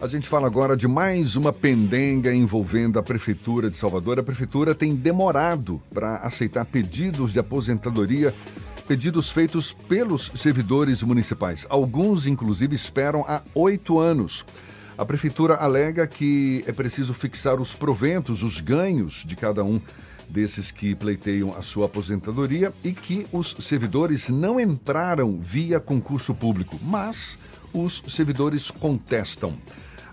A gente fala agora de mais uma pendenga envolvendo a Prefeitura de Salvador. A Prefeitura tem demorado para aceitar pedidos de aposentadoria, pedidos feitos pelos servidores municipais. Alguns, inclusive, esperam há oito anos. A Prefeitura alega que é preciso fixar os proventos, os ganhos de cada um desses que pleiteiam a sua aposentadoria e que os servidores não entraram via concurso público, mas os servidores contestam.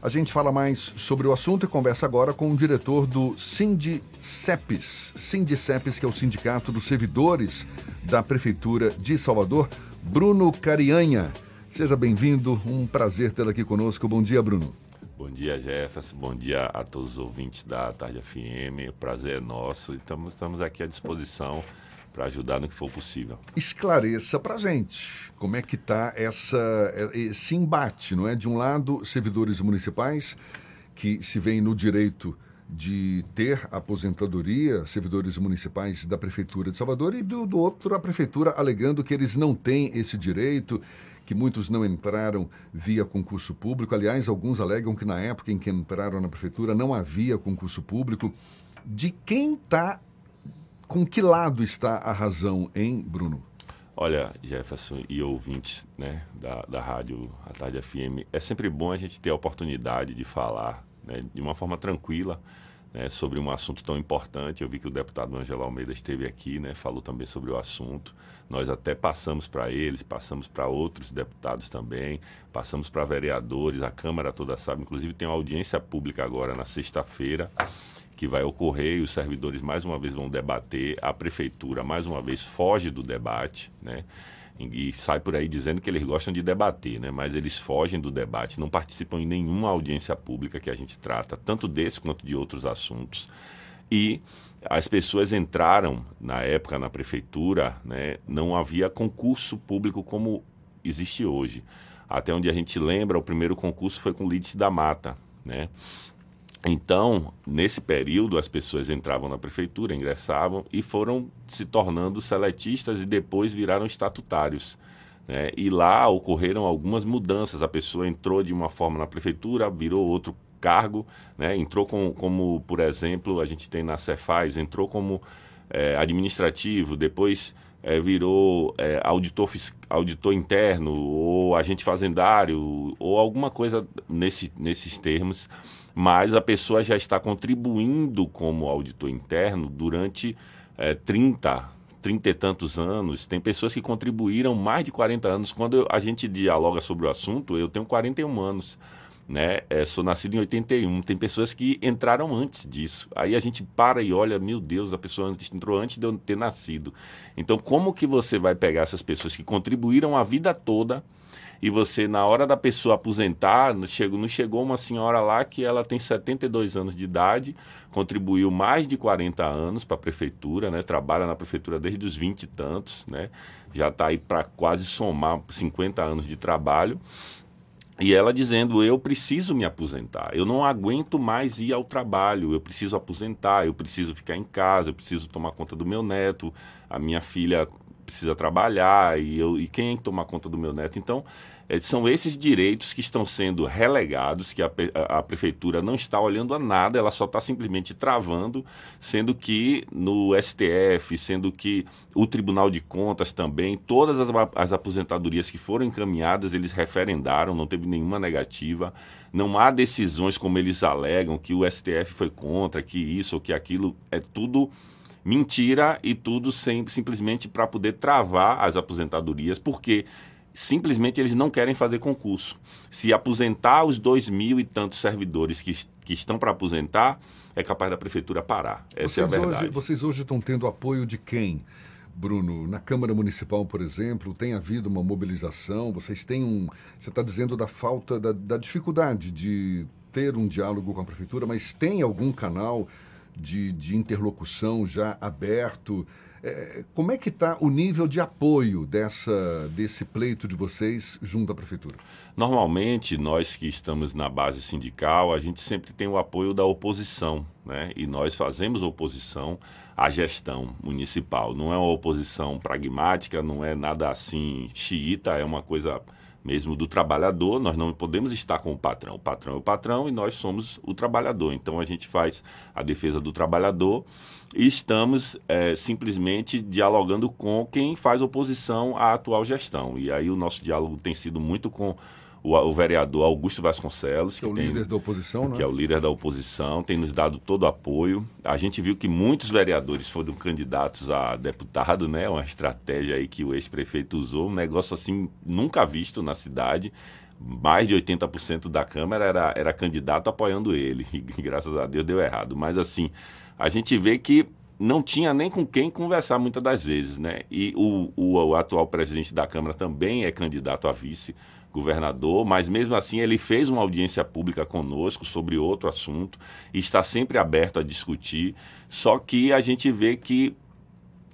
A gente fala mais sobre o assunto e conversa agora com o diretor do Sindicepes. Sindicepes, que é o Sindicato dos Servidores da Prefeitura de Salvador, Bruno Carianha. Seja bem-vindo, um prazer tê-lo aqui conosco. Bom dia, Bruno. Bom dia, Jefferson. Bom dia a todos os ouvintes da Tarde FM. O prazer é nosso. Estamos, estamos aqui à disposição para ajudar no que for possível. Esclareça para gente como é que está esse embate, não é? De um lado, servidores municipais que se veem no direito de ter aposentadoria, servidores municipais da Prefeitura de Salvador, e do, do outro, a Prefeitura alegando que eles não têm esse direito, que muitos não entraram via concurso público. Aliás, alguns alegam que na época em que entraram na Prefeitura não havia concurso público. De quem está com que lado está a razão, hein, Bruno? Olha, Jefferson e ouvintes né, da, da rádio A Tarde FM, é sempre bom a gente ter a oportunidade de falar né, de uma forma tranquila né, sobre um assunto tão importante. Eu vi que o deputado Angelo Almeida esteve aqui, né, falou também sobre o assunto. Nós até passamos para eles, passamos para outros deputados também, passamos para vereadores, a Câmara toda sabe. Inclusive tem uma audiência pública agora na sexta-feira que vai ocorrer e os servidores mais uma vez vão debater, a prefeitura mais uma vez foge do debate, né? E sai por aí dizendo que eles gostam de debater, né? Mas eles fogem do debate, não participam em nenhuma audiência pública que a gente trata, tanto desse quanto de outros assuntos. E as pessoas entraram na época na prefeitura, né? Não havia concurso público como existe hoje. Até onde a gente lembra, o primeiro concurso foi com Lídice da Mata, né? Então, nesse período, as pessoas entravam na prefeitura, ingressavam e foram se tornando seletistas e depois viraram estatutários. Né? E lá ocorreram algumas mudanças. A pessoa entrou de uma forma na prefeitura, virou outro cargo, né? entrou com, como, por exemplo, a gente tem na Cefaz, entrou como é, administrativo, depois é, virou é, auditor, auditor interno, ou agente fazendário, ou alguma coisa nesse, nesses termos mas a pessoa já está contribuindo como auditor interno durante é, 30, 30 e tantos anos. Tem pessoas que contribuíram mais de 40 anos. Quando a gente dialoga sobre o assunto, eu tenho 41 anos. Né? É, sou nascido em 81. Tem pessoas que entraram antes disso. Aí a gente para e olha, meu Deus, a pessoa entrou antes de eu ter nascido. Então, como que você vai pegar essas pessoas que contribuíram a vida toda e você, na hora da pessoa aposentar, não chegou, não chegou uma senhora lá que ela tem 72 anos de idade, contribuiu mais de 40 anos para a prefeitura, né? trabalha na prefeitura desde os 20 e tantos, né? já está aí para quase somar 50 anos de trabalho. E ela dizendo: Eu preciso me aposentar, eu não aguento mais ir ao trabalho, eu preciso aposentar, eu preciso ficar em casa, eu preciso tomar conta do meu neto, a minha filha precisa trabalhar e, eu, e quem tomar conta do meu neto. Então, é, são esses direitos que estão sendo relegados, que a, a, a prefeitura não está olhando a nada, ela só está simplesmente travando, sendo que no STF, sendo que o Tribunal de Contas também, todas as, as aposentadorias que foram encaminhadas, eles referendaram, não teve nenhuma negativa. Não há decisões como eles alegam, que o STF foi contra, que isso ou que aquilo, é tudo mentira e tudo sem, simplesmente para poder travar as aposentadorias, porque simplesmente eles não querem fazer concurso. Se aposentar os dois mil e tantos servidores que, que estão para aposentar, é capaz da prefeitura parar. Essa vocês é a verdade. Hoje, vocês hoje estão tendo apoio de quem? Bruno, na Câmara Municipal, por exemplo, tem havido uma mobilização? Vocês têm um. Você está dizendo da falta, da, da dificuldade de ter um diálogo com a prefeitura, mas tem algum canal de, de interlocução já aberto? É, como é que está o nível de apoio dessa, desse pleito de vocês junto à prefeitura? Normalmente, nós que estamos na base sindical, a gente sempre tem o apoio da oposição, né? E nós fazemos oposição à gestão municipal. Não é uma oposição pragmática, não é nada assim xiita, é uma coisa mesmo do trabalhador, nós não podemos estar com o patrão. O patrão é o patrão e nós somos o trabalhador. Então a gente faz a defesa do trabalhador e estamos é, simplesmente dialogando com quem faz oposição à atual gestão. E aí o nosso diálogo tem sido muito com o, o vereador Augusto Vasconcelos, que, que é o tem, líder da oposição, né? Que é o líder da oposição, tem nos dado todo o apoio. A gente viu que muitos vereadores foram candidatos a deputado, né? Uma estratégia aí que o ex-prefeito usou, um negócio assim nunca visto na cidade. Mais de 80% da Câmara era, era candidato apoiando ele. E graças a Deus deu errado. Mas assim, a gente vê que não tinha nem com quem conversar muitas das vezes, né? E o, o, o atual presidente da Câmara também é candidato a vice governador, mas mesmo assim ele fez uma audiência pública conosco sobre outro assunto e está sempre aberto a discutir. Só que a gente vê que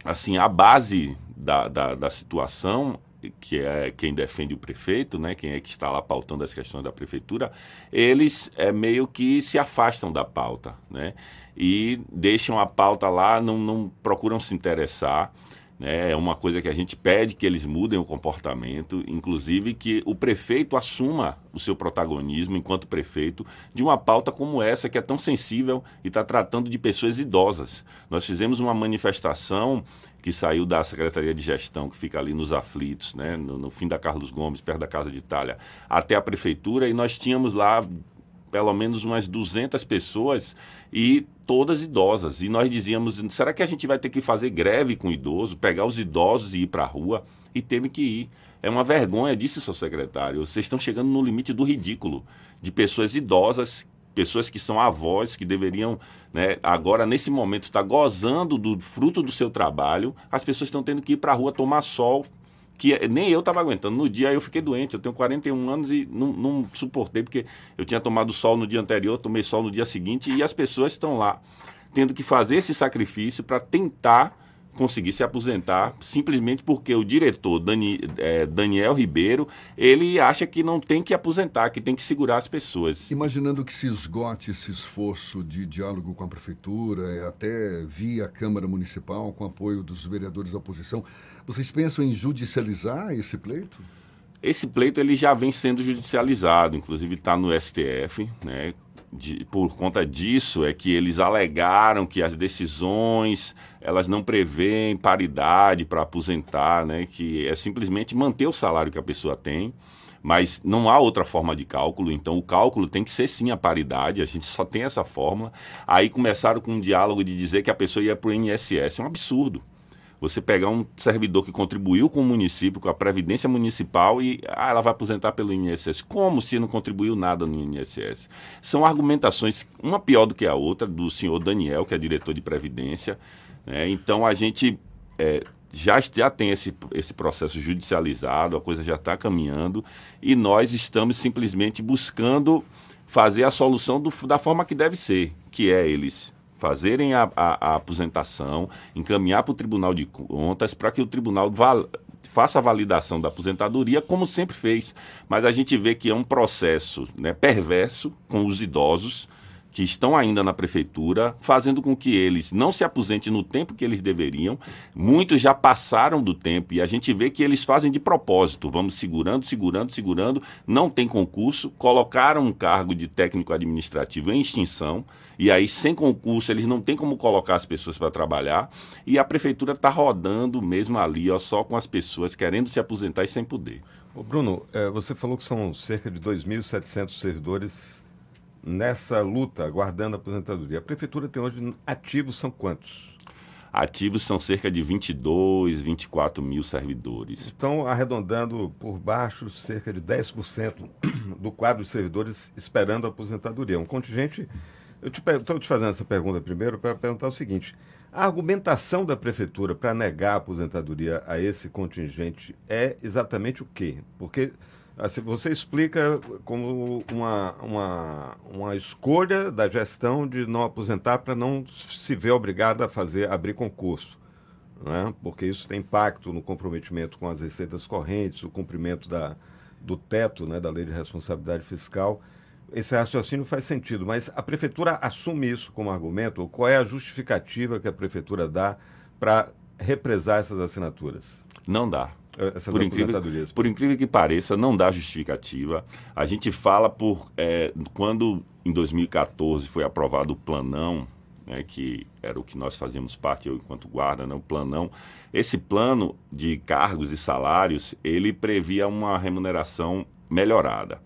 assim a base da, da, da situação que é quem defende o prefeito, né, quem é que está lá pautando as questões da prefeitura, eles é meio que se afastam da pauta, né, e deixam a pauta lá, não, não procuram se interessar. Né? É uma coisa que a gente pede que eles mudem o comportamento, inclusive que o prefeito assuma o seu protagonismo enquanto prefeito de uma pauta como essa, que é tão sensível e está tratando de pessoas idosas. Nós fizemos uma manifestação que saiu da Secretaria de Gestão, que fica ali nos aflitos, né? no, no fim da Carlos Gomes, perto da Casa de Itália, até a prefeitura, e nós tínhamos lá pelo menos umas 200 pessoas e todas idosas. E nós dizíamos: será que a gente vai ter que fazer greve com idoso, pegar os idosos e ir para a rua? E teve que ir. É uma vergonha, disse seu secretário. Vocês estão chegando no limite do ridículo de pessoas idosas, pessoas que são avós, que deveriam, né, agora nesse momento, estar tá gozando do fruto do seu trabalho. As pessoas estão tendo que ir para a rua tomar sol, que nem eu estava aguentando. No dia eu fiquei doente, eu tenho 41 anos e não, não, suportei, porque eu tinha tomado sol no dia anterior, tomei sol no dia seguinte, e as pessoas estão lá tendo que fazer esse sacrifício para tentar conseguir se aposentar simplesmente porque o diretor Dani, é, Daniel Ribeiro ele acha que não tem que aposentar, que tem que segurar as pessoas. Imaginando que se esgote esse esforço de diálogo com a prefeitura, até via Câmara Municipal, com apoio dos vereadores da oposição, vocês pensam em judicializar esse pleito? Esse pleito ele já vem sendo judicializado, inclusive está no STF, né? De, por conta disso é que eles alegaram que as decisões elas não prevêem paridade para aposentar, né? Que é simplesmente manter o salário que a pessoa tem, mas não há outra forma de cálculo. Então o cálculo tem que ser sim a paridade. A gente só tem essa fórmula. Aí começaram com um diálogo de dizer que a pessoa ia para o INSS, é um absurdo você pegar um servidor que contribuiu com o município, com a Previdência Municipal, e ah, ela vai aposentar pelo INSS. Como se não contribuiu nada no INSS? São argumentações, uma pior do que a outra, do senhor Daniel, que é diretor de Previdência. Né? Então a gente é, já, já tem esse, esse processo judicializado, a coisa já está caminhando, e nós estamos simplesmente buscando fazer a solução do, da forma que deve ser, que é eles fazerem a, a, a aposentação, encaminhar para o Tribunal de Contas para que o tribunal val, faça a validação da aposentadoria, como sempre fez. Mas a gente vê que é um processo né, perverso com os idosos que estão ainda na prefeitura, fazendo com que eles não se aposentem no tempo que eles deveriam. Muitos já passaram do tempo e a gente vê que eles fazem de propósito. Vamos segurando, segurando, segurando. Não tem concurso, colocaram um cargo de técnico administrativo em extinção. E aí, sem concurso, eles não têm como colocar as pessoas para trabalhar. E a prefeitura está rodando mesmo ali, ó, só com as pessoas querendo se aposentar e sem poder. Ô Bruno, é, você falou que são cerca de 2.700 servidores nessa luta, aguardando a aposentadoria. A prefeitura tem hoje ativos são quantos? Ativos são cerca de 22, 24 mil servidores. Estão arredondando por baixo cerca de 10% do quadro de servidores esperando a aposentadoria. Um contingente. Eu estou te, te fazendo essa pergunta primeiro para perguntar o seguinte: a argumentação da prefeitura para negar a aposentadoria a esse contingente é exatamente o quê? Porque Assim, você explica como uma, uma, uma escolha da gestão de não aposentar para não se ver obrigado a fazer abrir concurso. Né? Porque isso tem impacto no comprometimento com as receitas correntes, o cumprimento da, do teto né, da lei de responsabilidade fiscal. Esse raciocínio faz sentido, mas a prefeitura assume isso como argumento? Qual é a justificativa que a prefeitura dá para represar essas assinaturas? Não dá. Essas por incrível, por incrível que pareça, não dá justificativa. A gente fala por. É, quando em 2014 foi aprovado o planão, né, que era o que nós fazíamos parte, eu enquanto guarda, né, o planão. Esse plano de cargos e salários, ele previa uma remuneração melhorada.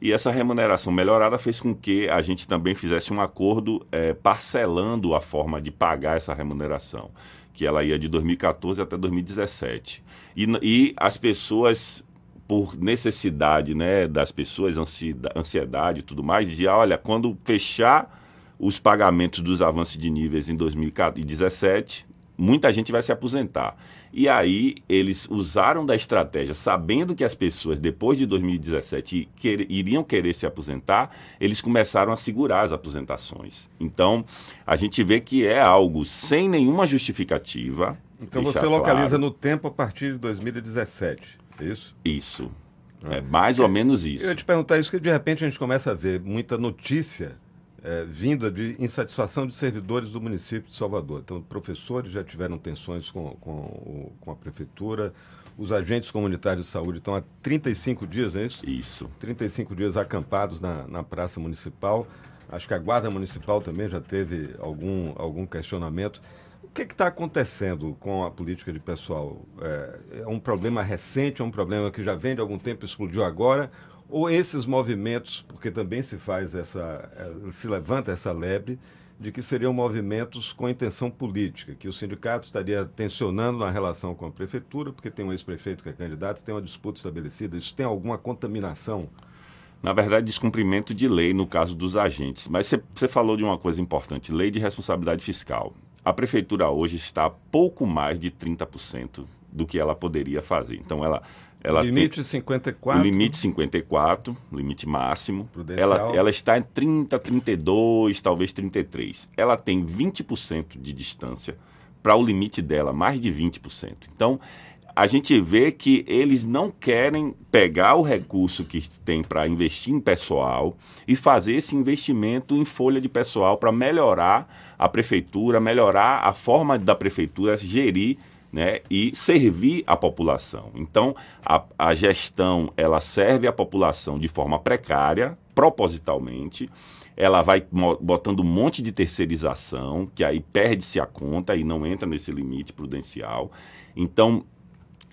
E essa remuneração melhorada fez com que a gente também fizesse um acordo é, parcelando a forma de pagar essa remuneração, que ela ia de 2014 até 2017. E, e as pessoas, por necessidade né, das pessoas, ansiedade e tudo mais, diziam, olha, quando fechar os pagamentos dos avanços de níveis em 2017, muita gente vai se aposentar. E aí eles usaram da estratégia, sabendo que as pessoas, depois de 2017, quer, iriam querer se aposentar, eles começaram a segurar as aposentações. Então, a gente vê que é algo sem nenhuma justificativa. Então você localiza claro. no tempo a partir de 2017, é isso? Isso. É mais ou menos isso. Eu ia te perguntar isso, que de repente a gente começa a ver muita notícia é, vinda de insatisfação de servidores do município de Salvador. Então, professores já tiveram tensões com, com, com a prefeitura, os agentes comunitários de saúde estão há 35 dias, não é isso? Isso. 35 dias acampados na, na Praça Municipal. Acho que a Guarda Municipal também já teve algum, algum questionamento. O que está acontecendo com a política de pessoal? É, é um problema recente, é um problema que já vem de algum tempo, explodiu agora? Ou esses movimentos, porque também se faz essa, eh, se levanta essa lebre de que seriam movimentos com intenção política, que o sindicato estaria tensionando na relação com a prefeitura, porque tem um ex-prefeito que é candidato, tem uma disputa estabelecida, isso tem alguma contaminação? Na verdade, descumprimento de lei no caso dos agentes. Mas você falou de uma coisa importante, lei de responsabilidade fiscal. A prefeitura hoje está a pouco mais de 30% do que ela poderia fazer. Então, ela ela limite tem, 54. Limite 54, limite máximo. Ela, ela está em 30, 32, talvez 33. Ela tem 20% de distância para o limite dela, mais de 20%. Então, a gente vê que eles não querem pegar o recurso que tem para investir em pessoal e fazer esse investimento em folha de pessoal para melhorar a prefeitura, melhorar a forma da prefeitura gerir né, e servir a população. Então, a, a gestão ela serve a população de forma precária, propositalmente, ela vai botando um monte de terceirização, que aí perde-se a conta e não entra nesse limite prudencial. Então,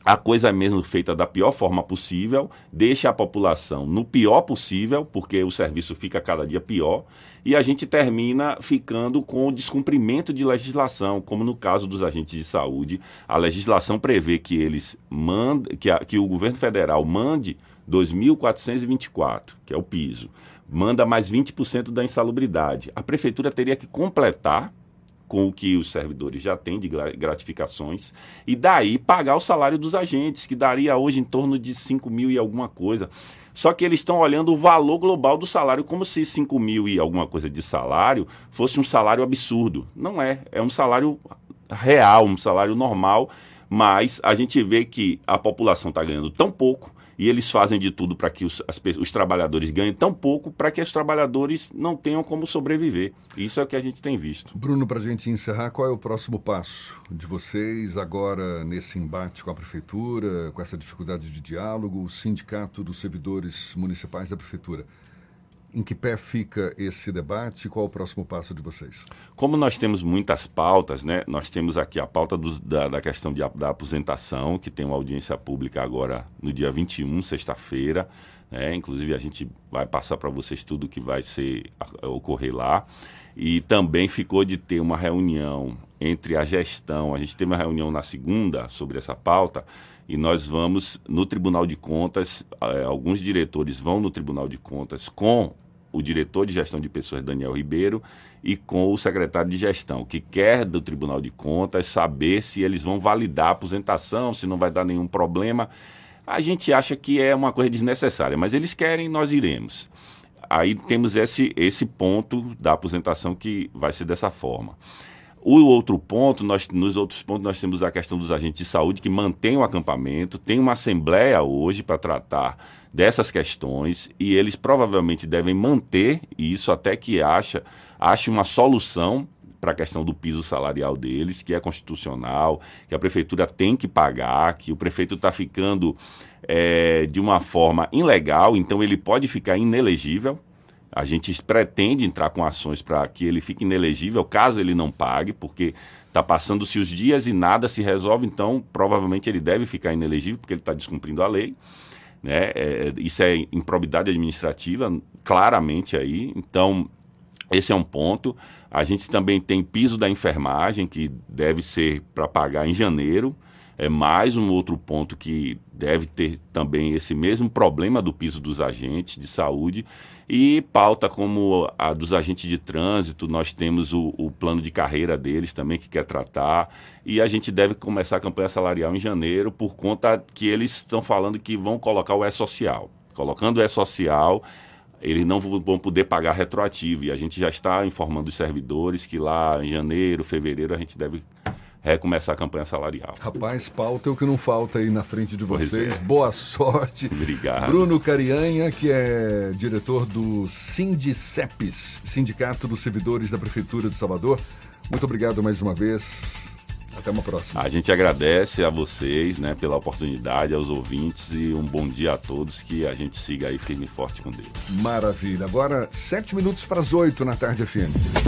a coisa é mesmo feita da pior forma possível, deixa a população no pior possível, porque o serviço fica cada dia pior, e a gente termina ficando com o descumprimento de legislação, como no caso dos agentes de saúde. A legislação prevê que eles mandem, que, a, que o governo federal mande 2.424, que é o piso, manda mais 20% da insalubridade. A prefeitura teria que completar com o que os servidores já têm de gratificações, e daí pagar o salário dos agentes, que daria hoje em torno de 5 mil e alguma coisa. Só que eles estão olhando o valor global do salário, como se 5 mil e alguma coisa de salário fosse um salário absurdo. Não é, é um salário real, um salário normal, mas a gente vê que a população está ganhando tão pouco e eles fazem de tudo para que os, as, os trabalhadores ganhem tão pouco para que os trabalhadores não tenham como sobreviver. Isso é o que a gente tem visto. Bruno, para a gente encerrar, qual é o próximo passo de vocês agora nesse embate com a prefeitura, com essa dificuldade de diálogo, o sindicato dos servidores municipais da prefeitura? Em que pé fica esse debate? Qual o próximo passo de vocês? Como nós temos muitas pautas, né? Nós temos aqui a pauta da, da, questão de, da aposentação, que tem uma audiência pública agora no dia 21, sexta-feira. Né? Inclusive, a gente vai passar para vocês tudo que vai ser, ocorrer lá. E também ficou de ter uma reunião entre a gestão. A gente teve uma reunião na segunda sobre essa pauta e nós vamos no Tribunal de Contas, eh, alguns diretores vão no Tribunal de Contas com o diretor de gestão de pessoas, Daniel Ribeiro, e com o secretário de gestão, que quer do Tribunal de Contas saber se eles vão validar a aposentação, se não vai dar nenhum problema. A gente acha que é uma coisa desnecessária, mas eles querem, nós iremos. Aí temos esse, esse ponto da aposentação que vai ser dessa forma. O outro ponto, nós, nos outros pontos, nós temos a questão dos agentes de saúde que mantêm o acampamento, tem uma assembleia hoje para tratar dessas questões e eles provavelmente devem manter isso até que acha, ache uma solução para a questão do piso salarial deles, que é constitucional, que a prefeitura tem que pagar, que o prefeito está ficando é, de uma forma ilegal, então ele pode ficar inelegível. A gente pretende entrar com ações para que ele fique inelegível caso ele não pague, porque está passando-se os dias e nada se resolve, então provavelmente ele deve ficar inelegível porque ele está descumprindo a lei. Né? É, isso é improbidade administrativa, claramente aí. Então, esse é um ponto. A gente também tem piso da enfermagem, que deve ser para pagar em janeiro. É mais um outro ponto que deve ter também esse mesmo problema do piso dos agentes de saúde. E pauta como a dos agentes de trânsito, nós temos o, o, plano de carreira deles também que quer tratar. E a gente deve começar a campanha salarial em janeiro, por conta que eles estão falando que vão colocar o E-Social. Colocando o E-Social, eles não vão poder pagar retroativo. E a gente já está informando os servidores que lá em janeiro, fevereiro, a gente deve recomeçar a campanha salarial. Rapaz, pauta é o que não falta aí na frente de vocês. É. Boa sorte. Obrigado. Bruno Carianha, que é diretor do Sindicepes, Sindicato dos Servidores da Prefeitura de Salvador. Muito obrigado mais uma vez. Até uma próxima. A gente agradece a vocês né, pela oportunidade, aos ouvintes e um bom dia a todos. Que a gente siga aí firme e forte com Deus. Maravilha. Agora, sete minutos para as oito na tarde FM.